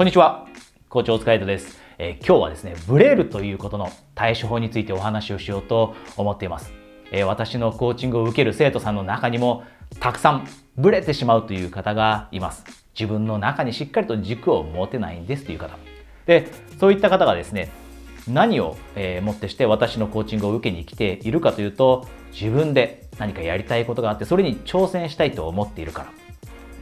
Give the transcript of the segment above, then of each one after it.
こんにちは。校長お疲れです、えー、今日はですね、ブレるということの対処法についてお話をしようと思っています。えー、私のコーチングを受ける生徒さんの中にも、たくさんブレてしまうという方がいます。自分の中にしっかりと軸を持てないんですという方。で、そういった方がですね、何を、えー、もってして私のコーチングを受けに来ているかというと、自分で何かやりたいことがあって、それに挑戦したいと思っているから。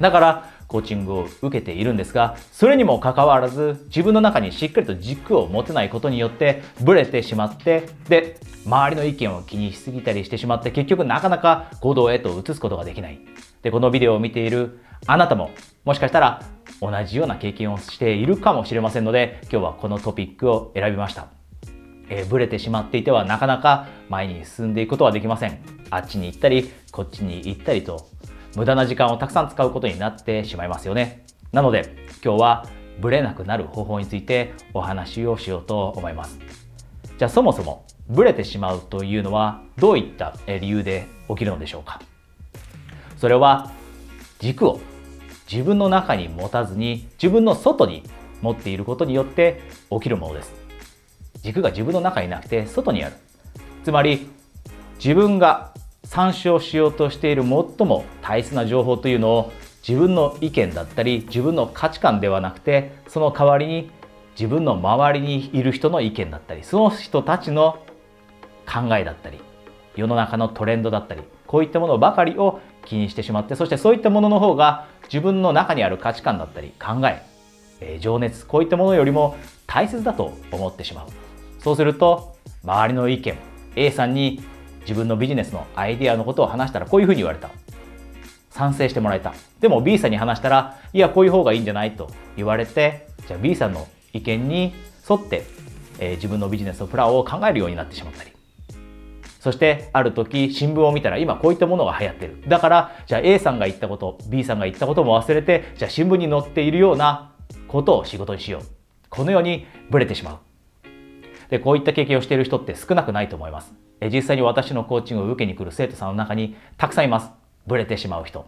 だから、コーチングを受けているんですが、それにもかかわらず、自分の中にしっかりと軸を持てないことによって、ブレてしまって、で、周りの意見を気にしすぎたりしてしまって、結局なかなか行動へと移すことができない。で、このビデオを見ているあなたも、もしかしたら同じような経験をしているかもしれませんので、今日はこのトピックを選びました。えー、ブレてしまっていてはなかなか前に進んでいくことはできません。あっちに行ったり、こっちに行ったりと無駄な時間をたくさん使うことになってしまいますよね。なので今日はブレなくなる方法についてお話をしようと思います。じゃあそもそもブレてしまうというのはどういった理由で起きるのでしょうかそれは軸を自分の中に持たずに自分の外に持っていることによって起きるものです。軸が自分の中になくて外にある。つまり自分が参照しようとしている最も大切な情報というのを自分の意見だったり自分の価値観ではなくてその代わりに自分の周りにいる人の意見だったりその人たちの考えだったり世の中のトレンドだったりこういったものばかりを気にしてしまってそしてそういったものの方が自分の中にある価値観だったり考ええ情熱こういったものよりも大切だと思ってしまう。そうすると周りの意見 A さんに自分のビジネスのアイデアのことを話したらこういうふうに言われた。賛成してもらえた。でも B さんに話したら、いや、こういう方がいいんじゃないと言われて、じゃあ B さんの意見に沿って、えー、自分のビジネスのプランを考えるようになってしまったり。そしてある時新聞を見たら今こういったものが流行ってる。だからじゃあ A さんが言ったこと、B さんが言ったことも忘れて、じゃあ新聞に載っているようなことを仕事にしよう。このようにブレてしまう。で、こういった経験をしている人って少なくないと思います。実際に私のコーチングを受けに来る生徒さんの中にたくさんいます。ブレてしまう人。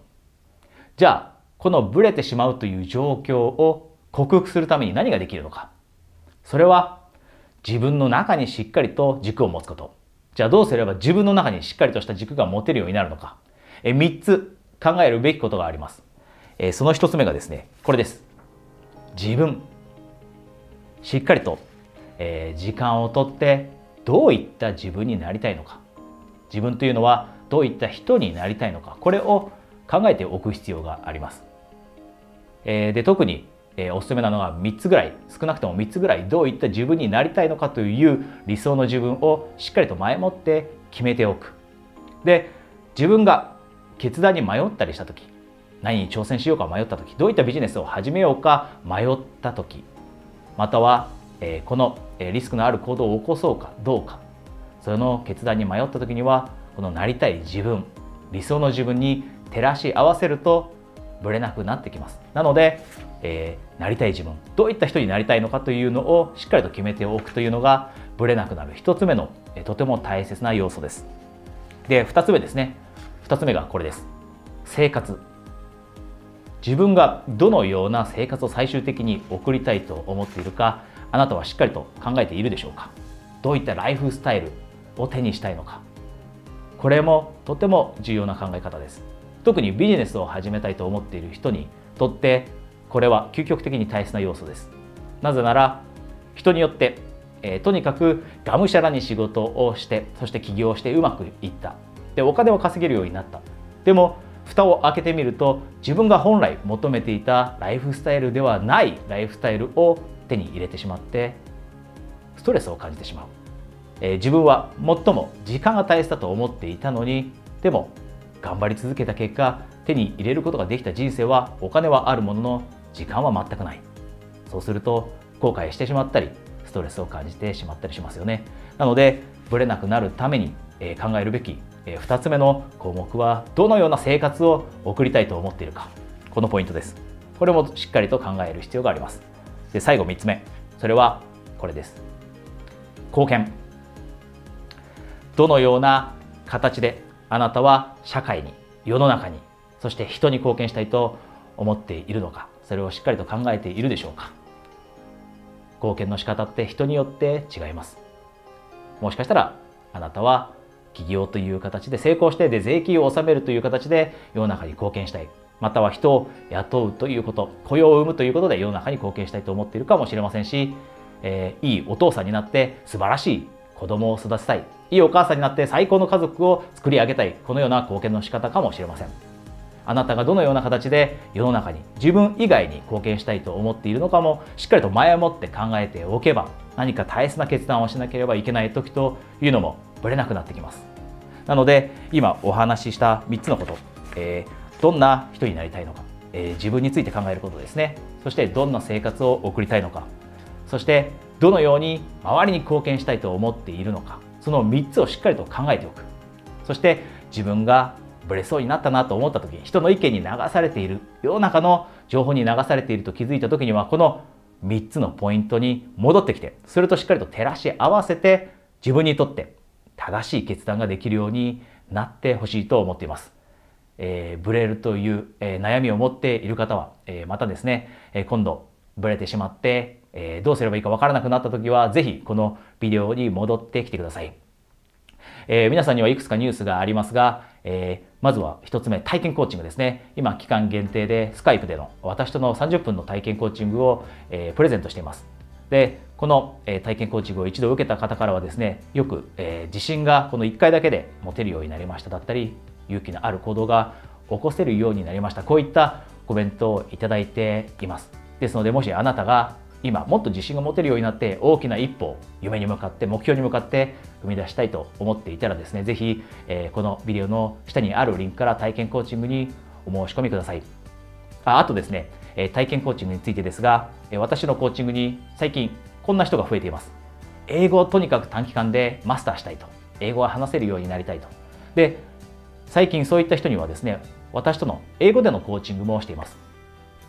じゃあ、このブレてしまうという状況を克服するために何ができるのか。それは自分の中にしっかりと軸を持つこと。じゃあどうすれば自分の中にしっかりとした軸が持てるようになるのか。え3つ考えるべきことがあります。えその1つ目がですね、これです。自分。しっかりと、え、時間をとってどういった自分になりたいのか自分というのはどういった人になりたいのかこれを考えておく必要があります。えー、で特に、えー、おすすめなのは3つぐらい少なくとも3つぐらいどういった自分になりたいのかという理想の自分をしっかりと前もって決めておく。で自分が決断に迷ったりした時何に挑戦しようか迷った時どういったビジネスを始めようか迷った時またはえこのリスクのある行動を起こそうかどうか。その決断に迷った時にはこのなりたい自分理想の自分に照らし合わせるとぶれなくなってきます。なので、えー、なりたい自分どういった人になりたいのかというのをしっかりと決めておくというのがぶれなくなる。一つ目の、えとても大切な要素です。で2つ目ですね。2つ目がこれです。生活。自分がどのような生活を最終的に送りたいと思っているかあなたはしっかりと考えているでしょうか？どういったライフスタイルを手にしたいのか？これもとても重要な考え方です。特にビジネスを始めたいと思っている人にとってこれは究極的に大切な要素です。なぜなら人によって、えー、とにかくがむしゃらに仕事をしてそして起業してうまくいった。でお金を稼げるようになった。でも蓋を開けてみると自分が本来求めていたライフスタイルではないライフスタイルを手に入れてしまってストレスを感じてしまう、えー、自分は最も時間が大切だと思っていたのにでも頑張り続けた結果手に入れることができた人生はお金はあるものの時間は全くない。そうすると後悔してしまったりストレスを感じてしまったりしますよね。なのでブレなくなるために、え考えるべき、え2つ目の項目はどのような生活を送りたいと思っているか。このポイントです。これもしっかりと考える必要があります。で最後3つ目。それはこれです。貢献。どのような形であなたは社会に世の中にそして人に貢献したいと思っているのか。それをしっかりと考えているでしょうか。貢献の仕方って人によって違います。もしかしたらあなたは企業という形で成功してで税金を納めるという形で世の中に貢献したい。または人を雇うということ雇用を生むということで世の中に貢献したいと思っているかもしれませんし、えー、いいお父さんになって素晴らしい子供を育てたい。いいお母さんになって最高の家族を作り上げたい。このような貢献の仕方かもしれません。あなたがどのような形で世の中に自分以外に貢献したいと思っているのかもしっかりと前もって考えておけば何か大切な決断をしなければいけない時というのもぶれなくなってきます。なので今お話しした3つのこと、えー、どんな人になりたいのか、えー、自分について考えることですね。そしてどんな生活を送りたいのかそしてどのように周りに貢献したいと思っているのかその3つをしっかりと考えておく。そして自分がブレそうになったなと思った時人の意見に流されている世の中の情報に流されていると気づいた時にはこの3つのポイントに戻ってきてそれとしっかりと照らし合わせて自分にとって正しい決断ができるようになってほしいと思っています。えー、ブレるという、えー、悩みを持っている方は、えー、またですね、え今度ブレてしまって、えどうすればいいかわからなくなった時は是非このビデオに戻ってきてください。え皆さんにはいくつかニュースがありますが、えまずは1つ目体験コーチングですね今期間限定でスカイプでの私との30分の体験コーチングを、えプレゼントしていますでこの、体験コーチングを一度受けた方からはですねよく、え自信がこの1回だけで持てるようになりましただったり勇気のある行動が起こせるようになりました。こういったコメントをいただいています。ですのでもしあなたが今もっと自信が持てるようになって大きな一歩夢に向かって目標に向かって踏み出したいと思っていたらですね是非、え、このビデオの下にあるリンクから体験コーチングにお申し込みください。ああとですね体験コーチングについてですが私のコーチングに最近こんな人が増えています。英語をとにかく短期間でマスターしたいと。英語が話せるようになりたいと。で最近そういった人にはですね私との英語でのコーチングもしています。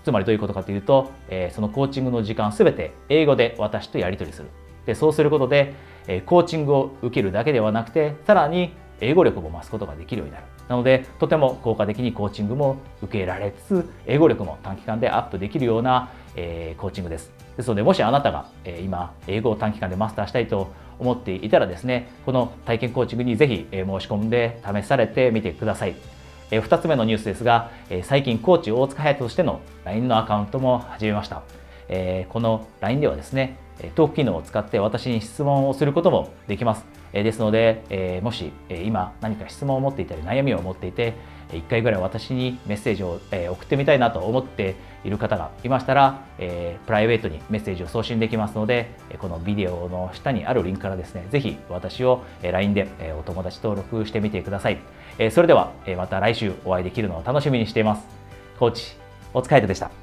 つまりどういうことかというと、えー、そのコーチングの時間すべて英語で私とやり取りする。でそうすることで、えー、コーチングを受けるだけではなくてさらに英語力も増すことができるようになる。なのでとても効果的にコーチングも受けられつつ英語力も短期間でアップできるような、えー、コーチングです。ですのでもしあなたが、えー、今英語を短期間でマスターしたいと思っていたらですねこの体験コーチングにぜひ、えー、申し込んで試されてみてください。え2つ目のニュースですが、え最近コーチ大塚隼人としての LINE のアカウントも始めました、えこの LINE ではですねトーク機能を使って私に質問をすることもできます。ですので、えもしえ今何か質問を持っていたり悩みを持っていて1回ぐらい私にメッセージをえ送ってみたいなと思っている方がいましたら、えプライベートにメッセージを送信できますのでこのビデオの下にあるリンクからですねぜひ私を LINE でお友達登録してみてください。えそれではまた来週お会いできるのを楽しみにしています。コーチお疲れ様でした。